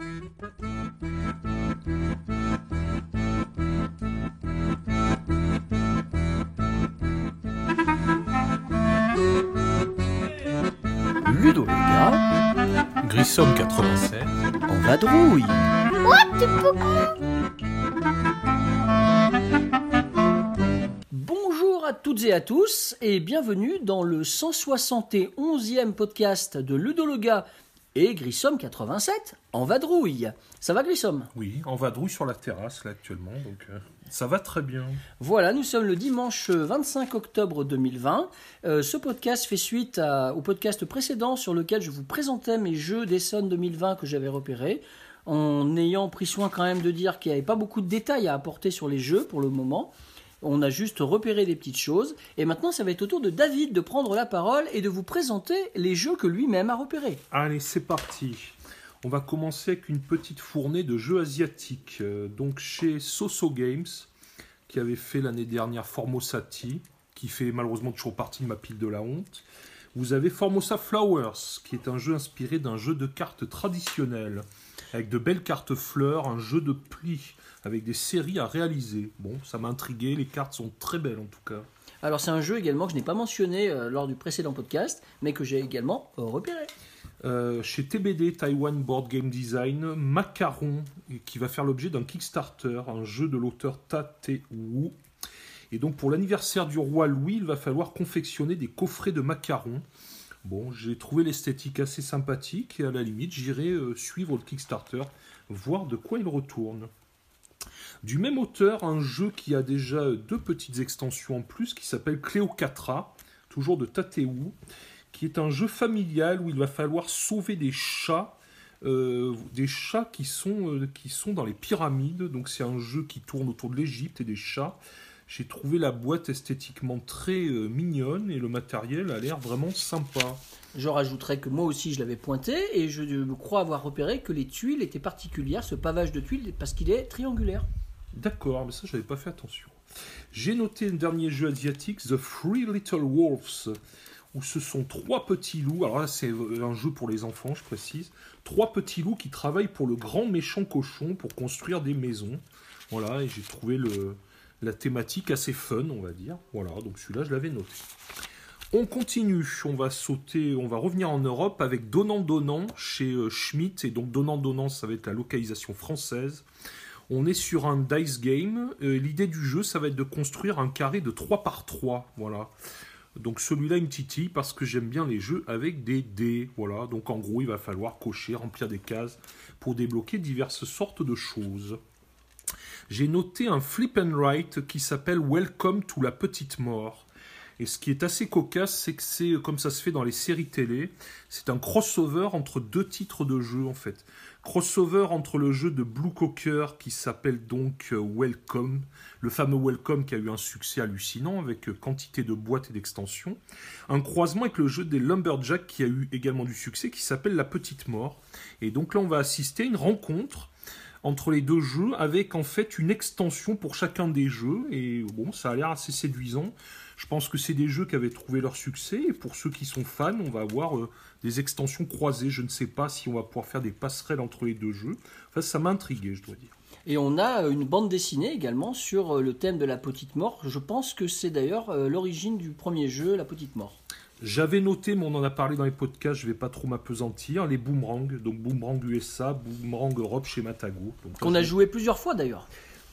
Ludo le Grissom 87. en vadrouille. Bonjour à toutes et à tous et bienvenue dans le 171e podcast de Ludo le gars et Grissom 87 en vadrouille. Ça va Grissom? Oui, en vadrouille sur la terrasse là actuellement, donc euh, ça va très bien. Voilà, nous sommes le dimanche 25 octobre 2020. Euh, ce podcast fait suite à- au podcast précédent sur lequel je vous présentais mes jeux d'Essonne 2020 que j'avais repérés, en ayant pris soin quand même de dire qu'il n'y avait pas beaucoup de détails à apporter sur les jeux pour le moment. On a juste repéré des petites choses. Et maintenant, ça va être au tour de David de prendre la parole et de vous présenter les jeux que lui-même a repérés. Allez, c'est parti. On va commencer avec une petite fournée de jeux asiatiques. Euh, donc chez Soso Games, qui avait fait l'année dernière Formosati, qui fait malheureusement toujours partie de ma pile de la honte. Vous avez Formosa Flowers, qui est un jeu inspiré d'un jeu de cartes traditionnel, avec de belles cartes fleurs, un jeu de plis, avec des séries à réaliser. Bon, ça m'a intrigué, les cartes sont très belles en tout cas. Alors, c'est un jeu également que je n'ai pas mentionné euh, lors du précédent podcast, mais que j'ai également euh, repéré. Euh, chez TBD, Taiwan Board Game Design, Macaron, qui va faire l'objet d'un Kickstarter, un jeu de l'auteur Ta Te Wu. Et donc pour l'anniversaire du roi Louis, il va falloir confectionner des coffrets de macarons. Bon, j'ai trouvé l'esthétique assez sympathique et à la limite, j'irai euh, suivre le Kickstarter, voir de quoi il retourne. Du même auteur, un jeu qui a déjà deux petites extensions en plus qui s'appelle Cléocatra, toujours de Tateu, qui est un jeu familial où il va falloir sauver des chats, euh, des chats qui sont, euh, qui sont dans les pyramides. Donc c'est un jeu qui tourne autour de l'Égypte et des chats. J'ai trouvé la boîte esthétiquement très euh, mignonne et le matériel a l'air vraiment sympa. Je rajouterais que moi aussi je l'avais pointé et je me crois avoir repéré que les tuiles étaient particulières, ce pavage de tuiles, parce qu'il est triangulaire. D'accord, mais ça j'avais pas fait attention. J'ai noté un dernier jeu asiatique, The Three Little Wolves, où ce sont trois petits loups. Alors là, c'est un jeu pour les enfants, je précise. Trois petits loups qui travaillent pour le grand méchant cochon pour construire des maisons. Voilà, et j'ai trouvé le, la thématique assez fun, on va dire. Voilà, donc celui-là, je l'avais noté. On continue, on va sauter, on va revenir en Europe avec Donnant Donnant chez euh, Schmitt, et donc Donnant Donnant, ça va être la localisation française. On est sur un dice game. Euh, L'idée du jeu, ça va être de construire un carré de 3 par 3. Voilà. Donc celui-là, il me parce que j'aime bien les jeux avec des dés. Voilà. Donc en gros, il va falloir cocher, remplir des cases pour débloquer diverses sortes de choses. J'ai noté un flip and write qui s'appelle Welcome to la petite mort. Et ce qui est assez cocasse, c'est que c'est comme ça se fait dans les séries télé, c'est un crossover entre deux titres de jeu en fait. Crossover entre le jeu de Blue Cocker qui s'appelle donc euh, Welcome, le fameux Welcome qui a eu un succès hallucinant avec euh, quantité de boîtes et d'extensions. Un croisement avec le jeu des Lumberjacks qui a eu également du succès qui s'appelle La Petite Mort. Et donc là on va assister à une rencontre entre les deux jeux avec en fait une extension pour chacun des jeux et bon ça a l'air assez séduisant. Je pense que c'est des jeux qui avaient trouvé leur succès et pour ceux qui sont fans, on va avoir euh, des extensions croisées. Je ne sais pas si on va pouvoir faire des passerelles entre les deux jeux. Enfin, ça m'a je dois dire. Et on a euh, une bande dessinée également sur euh, le thème de la petite mort. Je pense que c'est d'ailleurs l'origine du premier jeu, la petite mort. J'avais noté, mais on en a parlé dans les podcasts, je vais pas trop m'apesantir, les boomerangs, donc boomerang USA, boomerang Europe chez Matago. Qu'on a joué plusieurs fois d'ailleurs.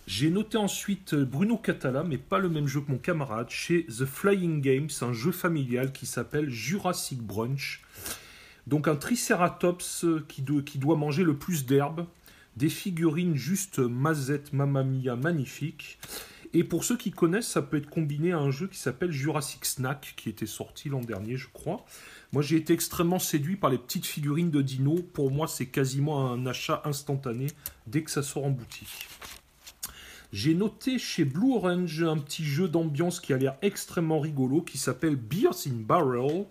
J'ai noté ensuite euh, Bruno Catala, mais pas le même jeu que mon camarade, chez The Flying Games, un jeu familial qui s'appelle Jurassic Brunch. Donc un tricératops euh, qui, do- qui doit manger le plus d'herbes, des figurines juste mazette, mamma mia, magnifiques. Et pour ceux qui connaissent, ça peut être combiné à un jeu qui s'appelle Jurassic Snack, qui était sorti l'an dernier, je crois. Moi, j'ai été extrêmement séduit par les petites figurines de Dino. Pour moi, c'est quasiment un achat instantané dès que ça sort en boutique. J'ai noté chez Blue Orange un petit jeu d'ambiance qui a l'air extrêmement rigolo qui s'appelle Beers in Barrel.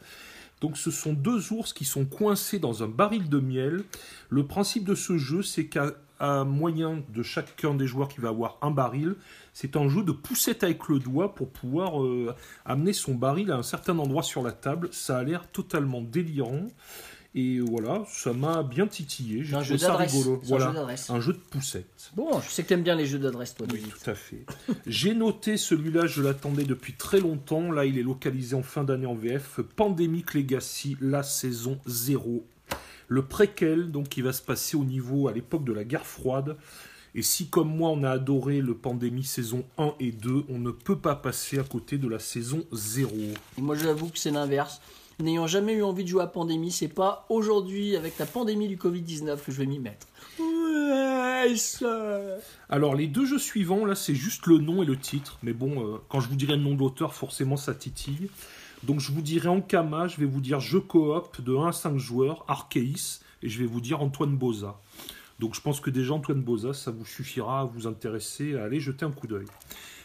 Donc ce sont deux ours qui sont coincés dans un baril de miel. Le principe de ce jeu, c'est qu'à à moyen de chacun des joueurs qui va avoir un baril, c'est un jeu de poussette avec le doigt pour pouvoir euh, amener son baril à un certain endroit sur la table. Ça a l'air totalement délirant. Et voilà, ça m'a bien titillé. J'ai Un trouvé jeu ça rigolo. Un Voilà, jeu un jeu de poussette. Bon, je sais que t'aimes bien les jeux d'adresse, toi, Oui, tout à fait. J'ai noté celui-là, je l'attendais depuis très longtemps. Là, il est localisé en fin d'année en VF. Pandemic Legacy, la saison 0. Le préquel, donc, qui va se passer au niveau, à l'époque de la guerre froide. Et si, comme moi, on a adoré le Pandémie saison 1 et 2, on ne peut pas passer à côté de la saison 0. Et moi, j'avoue que c'est l'inverse. N'ayant jamais eu envie de jouer à Pandémie, c'est pas aujourd'hui, avec la pandémie du Covid-19, que je vais m'y mettre. Alors, les deux jeux suivants, là, c'est juste le nom et le titre. Mais bon, euh, quand je vous dirai le nom de l'auteur, forcément, ça titille. Donc, je vous dirai en Kama, je vais vous dire jeu coop de 1 à 5 joueurs, Arceis, et je vais vous dire Antoine Boza. Donc, je pense que déjà, Antoine Boza, ça vous suffira à vous intéresser, à aller jeter un coup d'œil.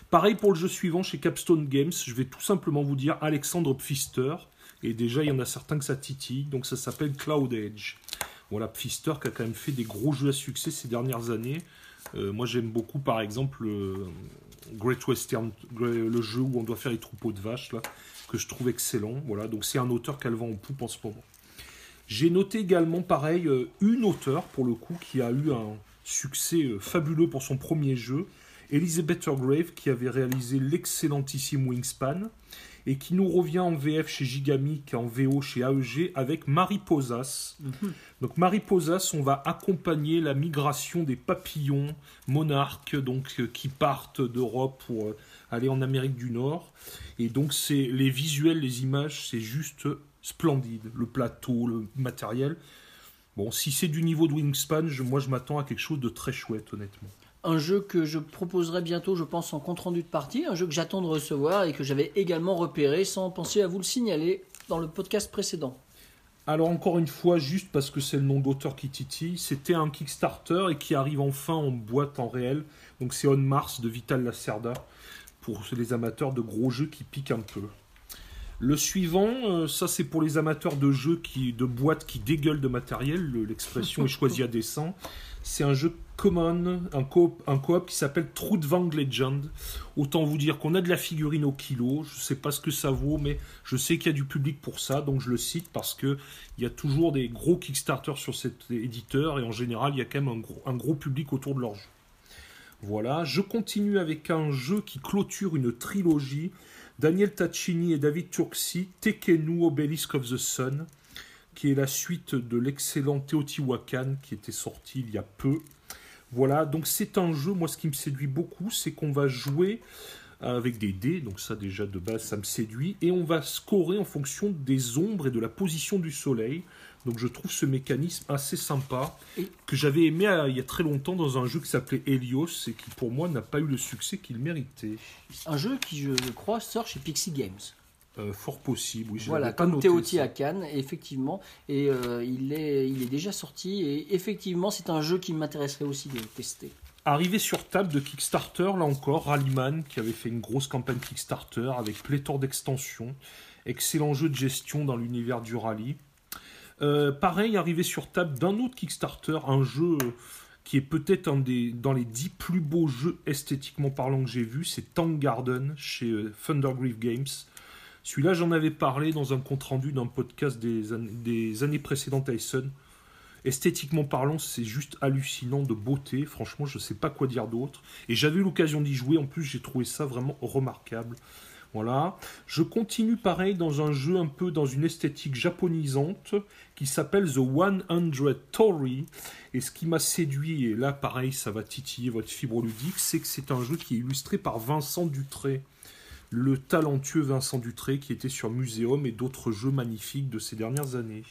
Pareil pour le jeu suivant chez Capstone Games, je vais tout simplement vous dire Alexandre Pfister. Et déjà, il y en a certains que ça titille, donc ça s'appelle Cloud Edge. Voilà, Pfister qui a quand même fait des gros jeux à succès ces dernières années. Euh, moi, j'aime beaucoup, par exemple, euh, Great Western, le jeu où on doit faire les troupeaux de vaches, là, que je trouve excellent. Voilà, donc c'est un auteur qu'elle vend en poupe en ce moment. J'ai noté également, pareil, euh, une auteure, pour le coup, qui a eu un succès euh, fabuleux pour son premier jeu, Elizabeth Grave, qui avait réalisé l'excellentissime Wingspan, et qui nous revient en VF chez Gigamic, en VO chez AEG, avec Mariposas. Donc Mariposas, on va accompagner la migration des papillons monarques, donc euh, qui partent d'Europe pour aller en Amérique du Nord. Et donc c'est les visuels, les images, c'est juste splendide. Le plateau, le matériel. Bon, si c'est du niveau de Wingspan, je- moi je m'attends à quelque chose de très chouette, honnêtement. Un jeu que je proposerai bientôt, je pense, en compte-rendu de partie. Un jeu que j'attends de recevoir et que j'avais également repéré sans penser à vous le signaler dans le podcast précédent. Alors encore une fois, juste parce que c'est le nom d'auteur qui titille, c'était un Kickstarter et qui arrive enfin en boîte en réel. Donc c'est On Mars de Vital Lacerda pour les amateurs de gros jeux qui piquent un peu. Le suivant, euh, ça c'est pour les amateurs de jeux qui, de boîtes qui dégueulent de matériel. le- L'expression est choisie à dessein. C'est un jeu common, un coop, un qui s'appelle Trudvang Legend. Autant vous dire qu'on a de la figurine au kilo. Je sais pas ce que ça vaut, mais je sais qu'il y a du public pour ça, donc je le cite parce que il y a toujours des gros Kickstarter sur cet éditeur et en général il y a quand même un gros, un gros public autour de leur jeu. Voilà, je continue avec un jeu qui clôture une trilogie. Daniel Taccini et David Turksi, Tekenu Obelisk of the Sun, qui est la suite de l'excellent Teotihuacan qui était sorti il y a peu. Voilà, donc c'est un jeu, moi ce qui me séduit beaucoup, c'est qu'on va jouer avec des dés, donc ça déjà de base ça me séduit, et on va scorer en fonction des ombres et de la position du soleil. Donc je trouve ce mécanisme assez sympa, que j'avais aimé euh, il y a très longtemps dans un jeu qui s'appelait Helios, et qui pour moi n'a pas eu le succès qu'il méritait. Un jeu qui, je crois, sort chez Pixie Games. Euh, fort possible, oui. Voilà, pas comme ça. à Cannes, effectivement. Et euh, il, est, il est déjà sorti. Et effectivement, c'est un jeu qui m'intéresserait aussi de tester. Arrivé sur table de Kickstarter, là encore, Rallyman, qui avait fait une grosse campagne Kickstarter avec pléthore d'extensions. Excellent jeu de gestion dans l'univers du rallye. Euh, pareil, arrivé sur table d'un autre Kickstarter, un jeu qui est peut-être un des dans les dix plus beaux jeux esthétiquement parlant que j'ai vu, c'est Tank Garden chez euh, Thundergriff Games. Celui-là, j'en avais parlé dans un compte-rendu d'un podcast des, an- des années précédentes à. Esthétiquement parlant, c'est juste hallucinant de beauté. Franchement, je ne sais pas quoi dire d'autre. Et j'avais eu l'occasion d'y jouer. En plus, j'ai trouvé ça vraiment remarquable. Voilà. Je continue pareil dans un jeu un peu dans une esthétique japonisante qui s'appelle The 100 Tory. Et ce qui m'a séduit, et là pareil, ça va titiller votre fibre ludique, c'est que c'est un jeu qui est illustré par Vincent Dutré. Le talentueux Vincent Dutré qui était sur Muséum et d'autres jeux magnifiques de ces dernières années.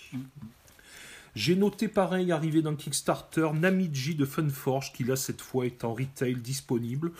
J'ai noté pareil arrivé d'un Kickstarter Namiji de Funforge qui là cette fois est en retail disponible.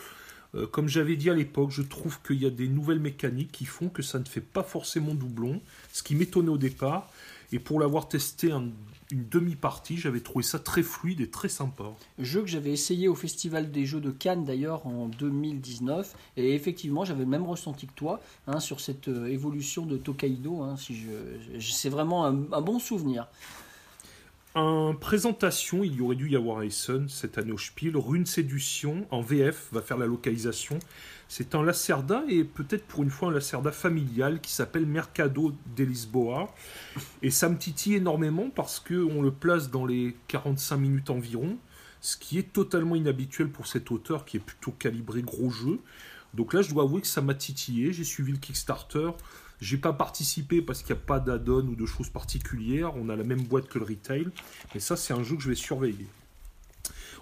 Euh, comme j'avais dit à l'époque, je trouve qu'il y a des nouvelles mécaniques qui font que ça ne fait pas forcément doublon, ce qui m'étonnait au départ. Et pour l'avoir testé un- une demi-partie, j'avais trouvé ça très fluide et très sympa. Jeu que j'avais essayé au Festival des Jeux de Cannes d'ailleurs en 2019. Et effectivement, j'avais même ressenti que toi hein, sur cette euh, évolution de Tokaido. hein, si je, c'est vraiment un bon souvenir. En présentation, il y aurait dû y avoir Essen cette année au Spiel. Rune Séduction, en VF, va faire la localisation. C'est un Lacerda, et peut-être pour une fois un Lacerda familial, qui s'appelle Mercado de Lisboa. Et ça me titille énormément parce qu'on le place dans les 45 minutes environ, ce qui est totalement inhabituel pour cet auteur qui est plutôt calibré gros jeu. Donc là, je dois avouer que ça m'a titillé. J'ai suivi le Kickstarter. J'ai pas participé parce qu'il n'y a pas d'add-on ou de choses particulières. On a la même boîte que le retail. Mais ça, c'est un jeu que je vais surveiller.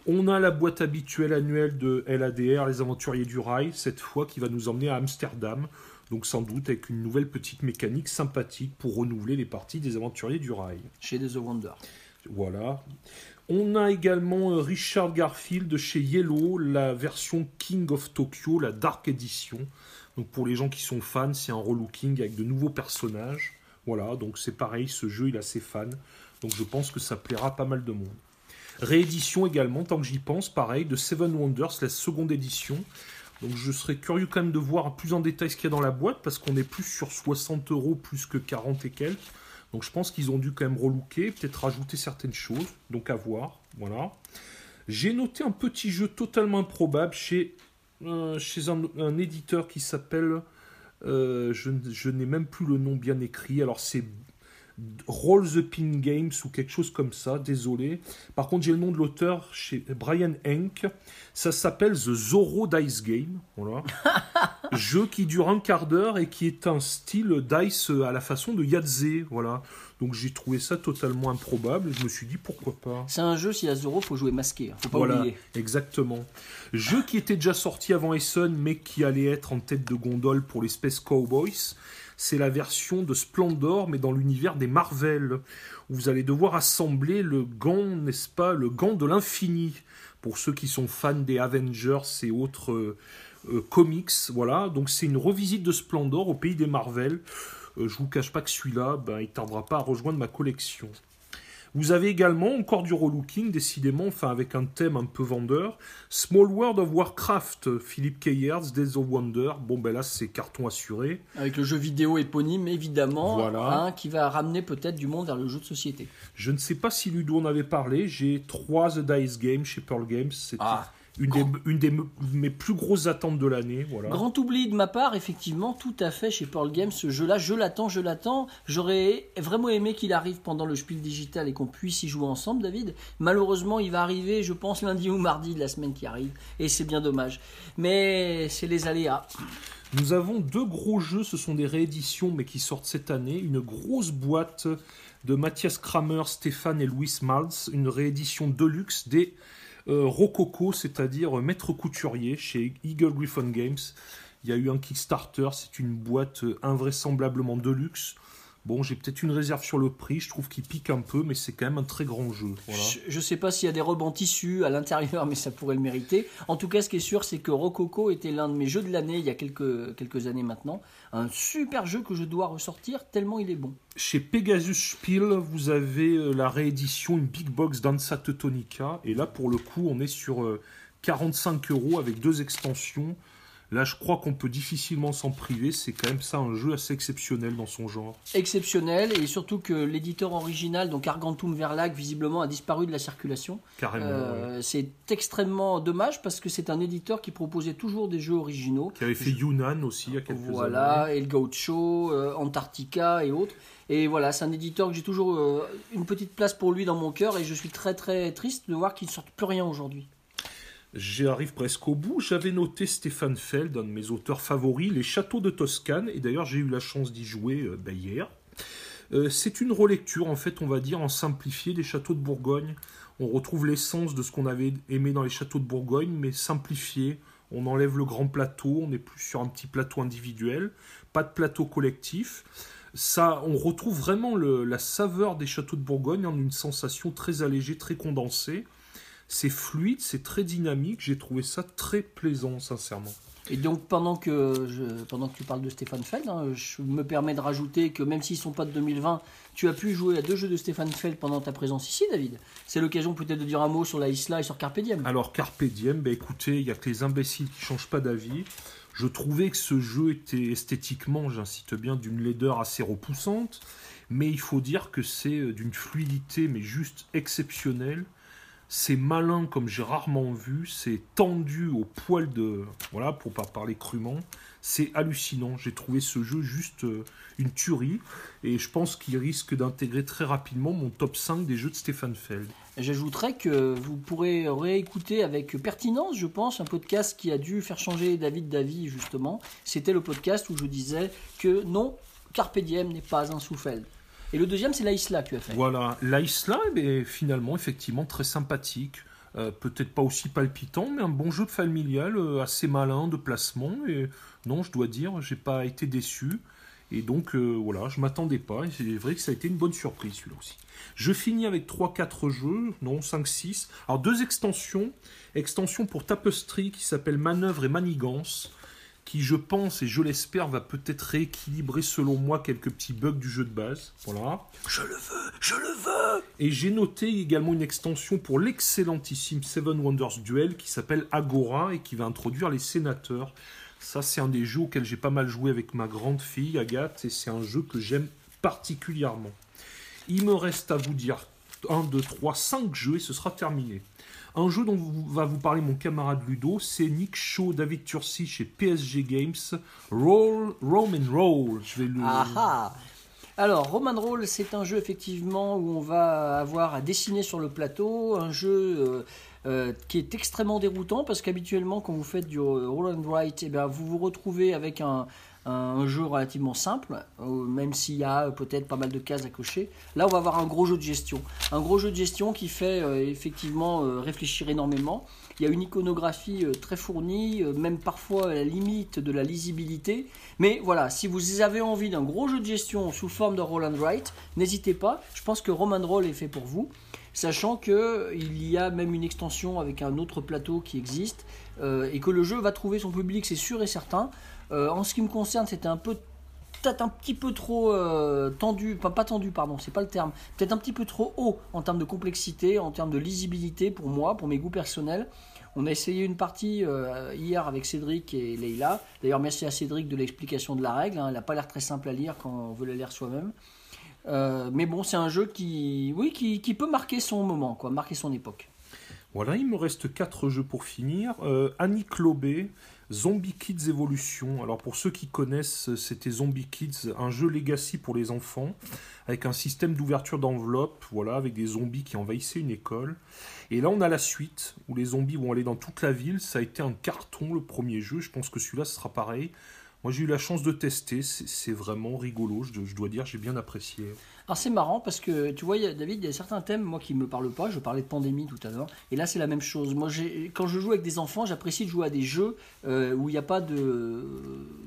On a la boîte habituelle annuelle de LADR, les aventuriers du rail, cette fois qui va nous emmener à Amsterdam. Donc sans doute avec une nouvelle petite mécanique sympathique pour renouveler les parties des aventuriers du rail. Chez The Wonder. Voilà. On a également euh, Richard Garfield chez Yellow, la version King of Tokyo, la Dark Edition. Donc pour les gens qui sont fans, c'est un relooking avec de nouveaux personnages. Voilà, donc c'est pareil, ce jeu il a ses fans. Donc je pense que ça plaira pas mal de monde. Réédition également, tant que j'y pense, pareil, de Seven Wonders, la seconde édition. Donc je serais curieux quand même de voir plus en détail ce qu'il y a dans la boîte, parce qu'on est plus sur 60 euros plus que 40 et quelques. Donc je pense qu'ils ont dû quand même relooker, peut-être rajouter certaines choses, donc à voir. Voilà. J'ai noté un petit jeu totalement improbable chez, chez un, éditeur qui s'appelle. Euh, je, je n'ai même plus le nom bien écrit. Alors c'est Roll the Pin Games ou quelque chose comme ça, désolé. Par contre, j'ai le nom de l'auteur chez Brian Henk. Ça s'appelle The Zorro Dice Game. Voilà. Jeu qui dure un quart d'heure et qui est un style dice à la façon de Yahtzee. Voilà. Donc j'ai trouvé ça totalement improbable. Je me suis dit pourquoi pas. C'est un jeu, y a Zorro, faut jouer masqué. Hein. Faut pas voilà, oublier. exactement. Jeu qui était déjà sorti avant Essen, mais qui allait être en tête de gondole pour les Space Cowboys c'est la version de Splendor, mais dans l'univers des Marvel, où vous allez devoir assembler le gant, n'est-ce pas, le gant de l'infini, pour ceux qui sont fans des Avengers et autres euh, euh, comics, voilà. Donc c'est une revisite de Splendor au pays des Marvel. Euh, je vous cache pas que celui-là, ben, il tardera pas à rejoindre ma collection. Vous avez également encore du relooking, décidément, enfin avec un thème un peu vendeur. Small World of Warcraft, Philippe Keyers, Days of Wonder. Bon, ben là, c'est carton assuré. Avec le jeu vidéo éponyme, évidemment, voilà. hein, qui va ramener peut-être du monde vers le jeu de société. Je ne sais pas si Ludo en avait parlé. J'ai trois The Dice Games chez Pearl Games. C'était Ah. Une, des, une des me- mes plus grosses attentes de l'année. Voilà. Grand oubli de ma part, effectivement, tout à fait chez Pearl Games, ce jeu-là, je l'attends, je l'attends. J'aurais vraiment aimé qu'il arrive pendant le Spiel Digital et qu'on puisse y jouer ensemble, David. Malheureusement, il va arriver, je pense, lundi ou mardi de la semaine qui arrive, et c'est bien dommage. Mais c'est les aléas. Nous avons deux gros jeux, ce sont des rééditions, mais qui sortent cette année. Une grosse boîte de Mathias Kramer, Stéphane et Louis Maltz, une réédition deluxe des Rococo, c'est-à-dire Maître Couturier chez Eagle Griffon Games. Il y a eu un Kickstarter, c'est une boîte euh, invraisemblablement deluxe. Bon, j'ai peut-être une réserve sur le prix, je trouve qu'il pique un peu, mais c'est quand même un très grand jeu. Voilà. Je ne sais pas s'il y a des rebonds tissus à l'intérieur, mais ça pourrait le mériter. En tout cas, ce qui est sûr, c'est que Rococo était l'un de mes jeux de l'année il y a quelques, quelques années maintenant. Un super jeu que je dois ressortir tellement il est bon. Chez Pegasus Spiel, vous avez euh, la réédition, une big box Danza Teutonica. Et là, pour le coup, on est sur euh, 45 euros avec deux extensions. Là, je crois qu'on peut difficilement s'en priver. C'est quand même ça un jeu assez exceptionnel dans son genre. Exceptionnel, et surtout que l'éditeur original, donc Argentum Verlag, visiblement a disparu de la circulation. Carrément. Euh, ouais. C'est extrêmement dommage parce que c'est un éditeur qui proposait toujours des jeux originaux. Qui avait fait Yunnan aussi il y a quelques années. Voilà, El Gaucho, euh, Antarctica et autres. Et voilà, c'est un éditeur que j'ai toujours euh, une petite place pour lui dans mon cœur et je suis très très triste de voir qu'il ne sort plus rien aujourd'hui. J'arrive presque au bout. J'avais noté Stéphane Feld, un de mes auteurs favoris, Les Châteaux de Toscane. Et d'ailleurs, j'ai eu la chance d'y jouer euh, ben, hier. Euh, c'est une relecture, en fait, on va dire, en simplifié des châteaux de Bourgogne. On retrouve l'essence de ce qu'on avait aimé dans les châteaux de Bourgogne, mais simplifié. On enlève le grand plateau, on est plus sur un petit plateau individuel, pas de plateau collectif. Ça, on retrouve vraiment la saveur des châteaux de Bourgogne en une sensation très allégée, très condensée. C'est fluide, c'est très dynamique. J'ai trouvé ça très plaisant, sincèrement. Et donc pendant que, je, pendant que tu parles de Stéphane Feld, hein, je me permets de rajouter que même s'ils ne sont pas de 2020, tu as pu jouer à deux jeux de Stéphane Feld pendant ta présence ici, David. C'est l'occasion peut-être de dire un mot sur la Isla et sur Carpe Diem. Alors, Carpe Diem, bah, écoutez, il n'y a que les imbéciles qui changent pas d'avis. Je trouvais que ce jeu était esthétiquement, j'incite bien, d'une laideur assez repoussante. mais il faut dire que c'est euh, d'une fluidité mais juste exceptionnelle. C'est malin comme j'ai rarement vu, c'est tendu au poil de voilà pour pas parler crûment. C'est hallucinant. J'ai trouvé ce jeu juste euh, une tuerie et je pense qu'il risque d'intégrer très rapidement mon top 5 des jeux de Stéphane Feld. J'ajouterais que vous pourrez réécouter avec pertinence, je pense, un podcast qui a dû faire changer David d'avis justement. C'était le podcast où je disais que non, Carpe Diem n'est pas un Soufeld. Et le deuxième, c'est l'Aïsla que tu as fait. Voilà, l'Aïsla, est finalement, effectivement, très sympathique. Euh, peut-être pas aussi palpitant, mais un bon jeu familial, euh, assez malin de placement. Et non, je dois dire, j'ai pas été déçu. Et donc, euh, voilà, je m'attendais pas. Et c'est vrai que ça a été une bonne surprise, celui-là aussi. Je finis avec 3-4 jeux, non, 5-6. Alors, deux extensions. Extension pour Tapestry qui s'appelle Manœuvre et Manigance qui, je pense et je l'espère, va peut-être rééquilibrer selon moi quelques petits bugs du jeu de base. Voilà. Je le veux, je le veux. Et j'ai noté également une extension pour l'excellentissime Seven Wonders Duel qui s'appelle Agora et qui va introduire les sénateurs. Ça, c'est un des jeux auxquels j'ai pas mal joué avec ma grande fille Agathe et c'est un jeu que j'aime particulièrement. Il me reste à vous dire 1, 2, 3, 5 jeux et ce sera terminé. Un jeu dont va vous parler mon camarade Ludo, c'est Nick Shaw, David Tursi chez PSG Games, Roll, Roman Roll. Je vais le... Alors, Roman Roll, c'est un jeu effectivement où on va avoir à dessiner sur le plateau, un jeu euh, euh, qui est extrêmement déroutant parce qu'habituellement, quand vous faites du roll and write, eh bien, vous vous retrouvez avec un, un jeu relativement simple, euh, même s'il y a peut-être pas mal de cases à cocher. Là, on va avoir un gros jeu de gestion. Un gros jeu de gestion qui fait euh, effectivement euh, réfléchir énormément. Il y a une iconographie très fournie, même parfois à la limite de la lisibilité. Mais voilà, si vous avez envie d'un gros jeu de gestion sous forme de roll and write, n'hésitez pas. Je pense que Roman Roll est fait pour vous. Sachant qu'il y a même une extension avec un autre plateau qui existe et que le jeu va trouver son public, c'est sûr et certain. Euh, en ce qui me concerne, c'était un peu peut-être un petit peu trop euh, tendu, pas, tendu, pardon, c'est pas le terme, peut-être un petit peu trop haut en termes de complexité, en termes de lisibilité pour moi, pour mes goûts personnels. On a essayé une partie euh, hier avec Cédric et Leïla. D'ailleurs, merci à Cédric de l'explication de la règle. Hein. Elle n'a pas l'air très simple à lire quand on veut la lire soi-même. mais bon, c'est un jeu qui, oui, qui, qui, peut marquer son moment, quoi, marquer son époque. Voilà, il me reste quatre jeux pour finir. Annie Clobé, Zombie Kids Evolution. Alors pour ceux qui connaissent, c'était Zombie Kids, un jeu legacy pour les enfants, avec un système d'ouverture d'enveloppe, voilà, avec des zombies qui envahissaient une école. Et là on a la suite, où les zombies vont aller dans toute la ville. Ça a été un carton le premier jeu, je pense que celui-là sera pareil. Moi j'ai eu la chance de tester, c'est vraiment rigolo, je dois dire, j'ai bien apprécié. Alors c'est marrant parce que tu vois, David, il y a certains thèmes moi qui me parlent pas. Je parlais de pandémie tout à l'heure, et là c'est la même chose. Moi, quand je joue avec des enfants, j'apprécie de jouer à des jeux euh, où il n'y a pas de,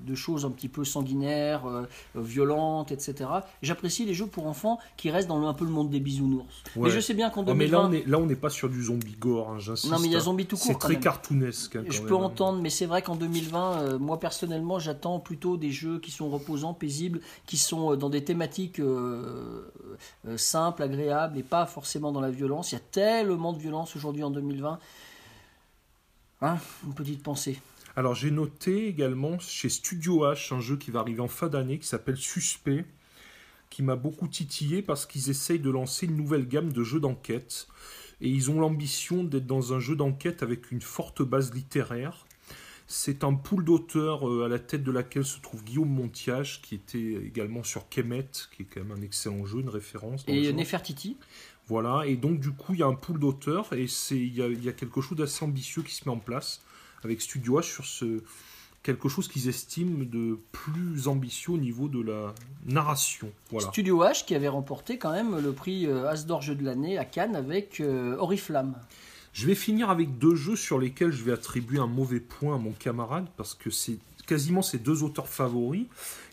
de, choses un petit peu sanguinaires, euh, violentes, etc. J'apprécie les jeux pour enfants qui restent dans un peu le monde des bisounours. Mais je sais bien qu'en 2020, mais là on n'est pas sur du zombie gore, hein, j'insiste. Non, mais il y a zombie tout court. C'est très cartoonesque. Hein, je peux entendre, mais c'est vrai qu'en 2020, euh, moi personnellement, j'attends plutôt des jeux qui sont reposants, paisibles, qui sont dans des thématiques euh, euh, simple, agréable et pas forcément dans la violence. Il y a tellement de violence aujourd'hui en 2020. Hein Une petite pensée. Alors j'ai noté également chez Studio H un jeu qui va arriver en fin d'année qui s'appelle Suspect, qui m'a beaucoup titillé parce qu'ils essayent de lancer une nouvelle gamme de jeux d'enquête. Et ils ont l'ambition d'être dans un jeu d'enquête avec une forte base littéraire. C'est un pool d'auteurs euh, à la tête de laquelle se trouve Guillaume Montiage, qui était également sur Kemet, qui est quand même un excellent jeu, une référence. Et Nefertiti Voilà, et donc du coup, il y a un pool d'auteurs, et il y, a, quelque chose d'assez ambitieux qui se met en place avec Studio H sur ce, quelque chose qu'ils estiment de plus ambitieux au niveau de la narration. Voilà. Studio H qui avait remporté quand même le prix euh, As Jeu de l'année à Cannes avec euh, Oriflamme. Je vais finir avec deux jeux sur lesquels je vais attribuer un mauvais point à mon camarade parce que c'est quasiment ses deux auteurs favoris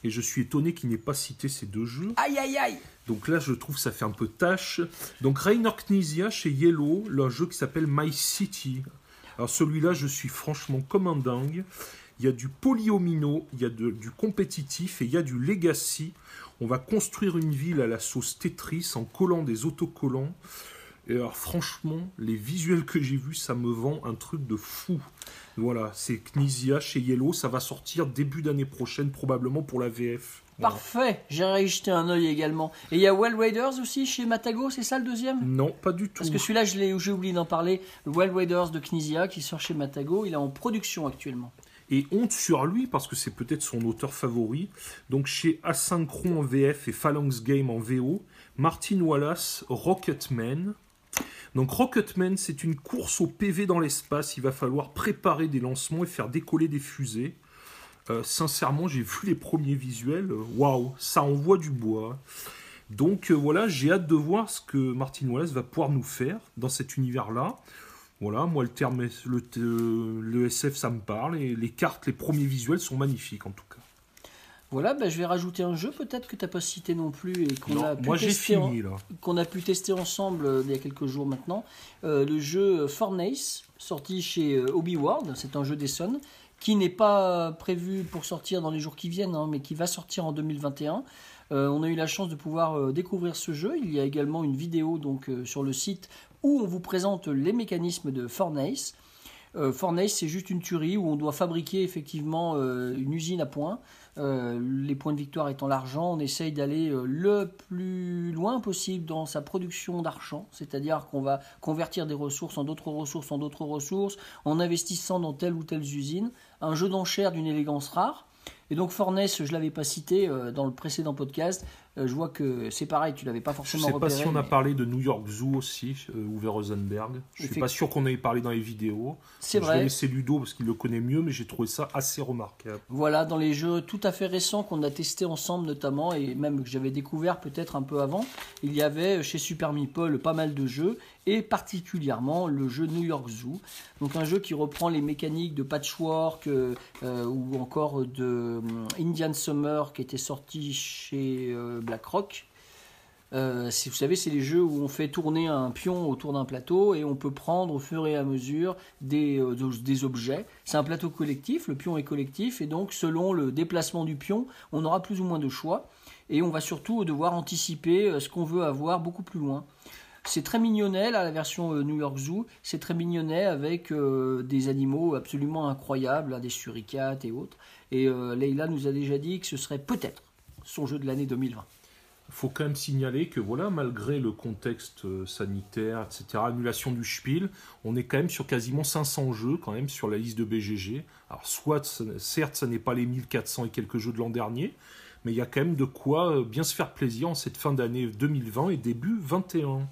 et je suis étonné qu'il n'ait pas cité ces deux jeux. Aïe aïe aïe Donc là je trouve ça fait un peu tâche. Donc Rainer Knizia chez Yellow, le jeu qui s'appelle My City. Alors celui-là je suis franchement comme un dingue. Il y a du polyomino, il y a du compétitif et il y a du legacy. On va construire une ville à la sauce Tetris en collant des autocollants. Et alors franchement, les visuels que j'ai vus, ça me vend un truc de fou. Voilà, c'est Knizia chez Yellow, ça va sortir début d'année prochaine probablement pour la VF. Parfait, j'irai y jeter un œil également. Et il y a Well Raiders aussi chez Matago, c'est ça le deuxième? Non, pas du tout. Parce que celui-là, je l'ai- j'ai oublié d'en parler. Le Well Raiders de Knizia qui sort chez Matago, il est en production actuellement. Et honte sur lui parce que c'est peut-être son auteur favori. Donc chez Asynchron en VF et Phalanx Game en VO, Martin Wallace, Rocketman. Donc Rocketman, c'est une course au PV dans l'espace. Il va falloir préparer des lancements et faire décoller des fusées. Euh, sincèrement, j'ai vu les premiers visuels. Waouh, ça envoie du bois. Donc euh, voilà, j'ai hâte de voir ce que Martin Wallace va pouvoir nous faire dans cet univers-là. Voilà, moi le terme, le, euh, SF, ça me parle et les cartes, les premiers visuels sont magnifiques en tout cas. Voilà, bah, je vais rajouter un jeu peut-être que tu n'as pas cité non plus et qu'on a qu'on a pu tester ensemble euh, il y a quelques jours maintenant. Euh, le jeu Fornace, sorti chez euh, Obi-Wan, c'est un jeu d'Essonne, qui n'est pas prévu pour sortir dans les jours qui viennent, hein, mais qui va sortir en 2021. Euh, on a eu la chance de pouvoir euh, découvrir ce jeu. Il y a également une vidéo donc euh, sur le site où on vous présente les mécanismes de Fornace. Euh, Fornace, c'est juste une tuerie où on doit fabriquer effectivement euh, une usine à points. Euh, les points de victoire étant l'argent, on essaye d'aller euh, le plus loin possible dans sa production d'argent, c'est-à-dire qu'on va convertir des ressources en d'autres ressources, en d'autres ressources, en investissant dans telle ou telle usine. Un jeu d'enchères d'une élégance rare. Et donc Forness, je l'avais pas cité dans le précédent podcast. Euh, je vois que c'est pareil, tu l'avais pas Je forcément sais pas repéré. si on a parlé de New York Zoo aussi, euh, Uwe Rosenberg. Je suis pas sûr qu'on ait parlé dans les vidéos. C'est Je vais vrai. laisser Ludo parce qu'il le connaît mieux, mais j'ai trouvé ça assez remarquable. Voilà, dans les jeux tout à fait récents qu'on a testés ensemble notamment, et même que j'avais découvert peut-être un peu avant, il y avait chez Super Meeple pas mal de jeux, et particulièrement le jeu New York Zoo. Donc un jeu qui reprend les mécaniques de Patchwork euh, euh, ou encore de euh, Indian Summer qui était sorti chez BlackRock. Euh, vous savez, c'est les jeux où on fait tourner un pion autour d'un plateau et on peut prendre au fur et à mesure des, des objets. C'est un plateau collectif, le pion est collectif et donc selon le déplacement du pion, on aura plus ou moins de choix et on va surtout devoir anticiper ce qu'on veut avoir beaucoup plus loin. C'est très mignonnet, là, la version euh, New York Zoo. C'est très mignonnet avec euh, des animaux absolument incroyables, là, des suricates et autres. Et euh, Leïla nous a déjà dit que ce serait peut-être son jeu de l'année 2020. Il faut quand même signaler que voilà, malgré le contexte euh, sanitaire, etc., annulation du Spiel, on est quand même sur quasiment 500 jeux quand même sur la liste de BGG. Alors soit, ce- certes, ça n'est pas les 1400 et quelques jeux de l'an dernier, mais il y a quand même de quoi bien se faire plaisir en cette fin d'année 2020 et début 21.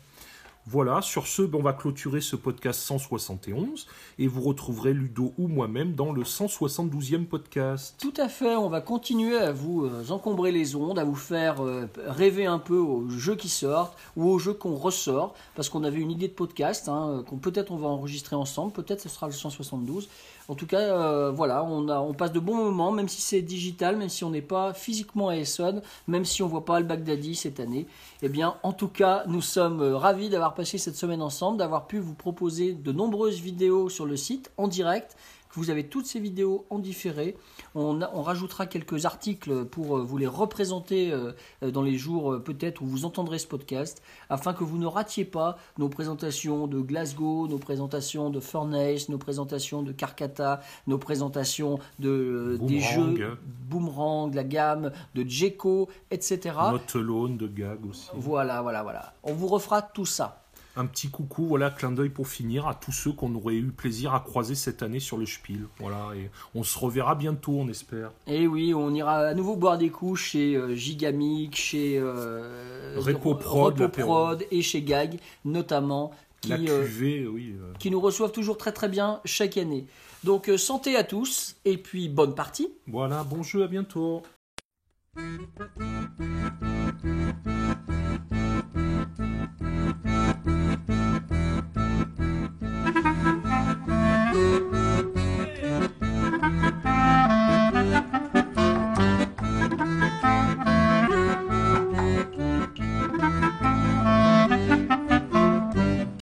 Voilà, sur ce, on va clôturer ce podcast 171 et vous retrouverez Ludo ou moi-même dans le 172e podcast. Tout à fait, on va continuer à vous euh, encombrer les ondes, à vous faire euh, rêver un peu aux jeux qui sortent ou aux jeux qu'on ressort, parce qu'on avait une idée de podcast, hein, qu'on peut-être on va enregistrer ensemble, peut-être ce sera le 172. En tout cas, euh, voilà, on, passe de bons moments, même si c'est digital, même si on n'est pas physiquement à Essonne, même si on voit pas Al-Baghdadi cette année. Eh bien, en tout cas, nous sommes ravis d'avoir passé cette semaine ensemble, d'avoir pu vous proposer de nombreuses vidéos sur le site en direct, que vous avez toutes ces vidéos en différé. On, a- on rajoutera quelques articles pour euh, vous les représenter euh, euh, dans les jours peut-être où vous entendrez ce podcast, afin que vous ne ratiez pas nos présentations de Glasgow, nos présentations de Furnace, nos présentations de Carcata, nos présentations de, des Boomerang. jeux Boomerang, la gamme de Jeco, etc. Not Alone de Gag aussi. Voilà, voilà, voilà. On vous refera tout ça. Un petit coucou, voilà, clin d'œil pour finir à tous ceux qu'on aurait eu plaisir à croiser cette année sur le Spiel. Voilà, et on se reverra bientôt, on espère. Et oui, on ira à nouveau boire des coups chez euh, Gigamic, chez euh, Repoprod, et chez Gag, notamment, qui, La euh, oui. euh, qui nous reçoivent toujours très très bien chaque année. Donc santé à tous et puis bonne partie. Voilà, bon jeu, à bientôt.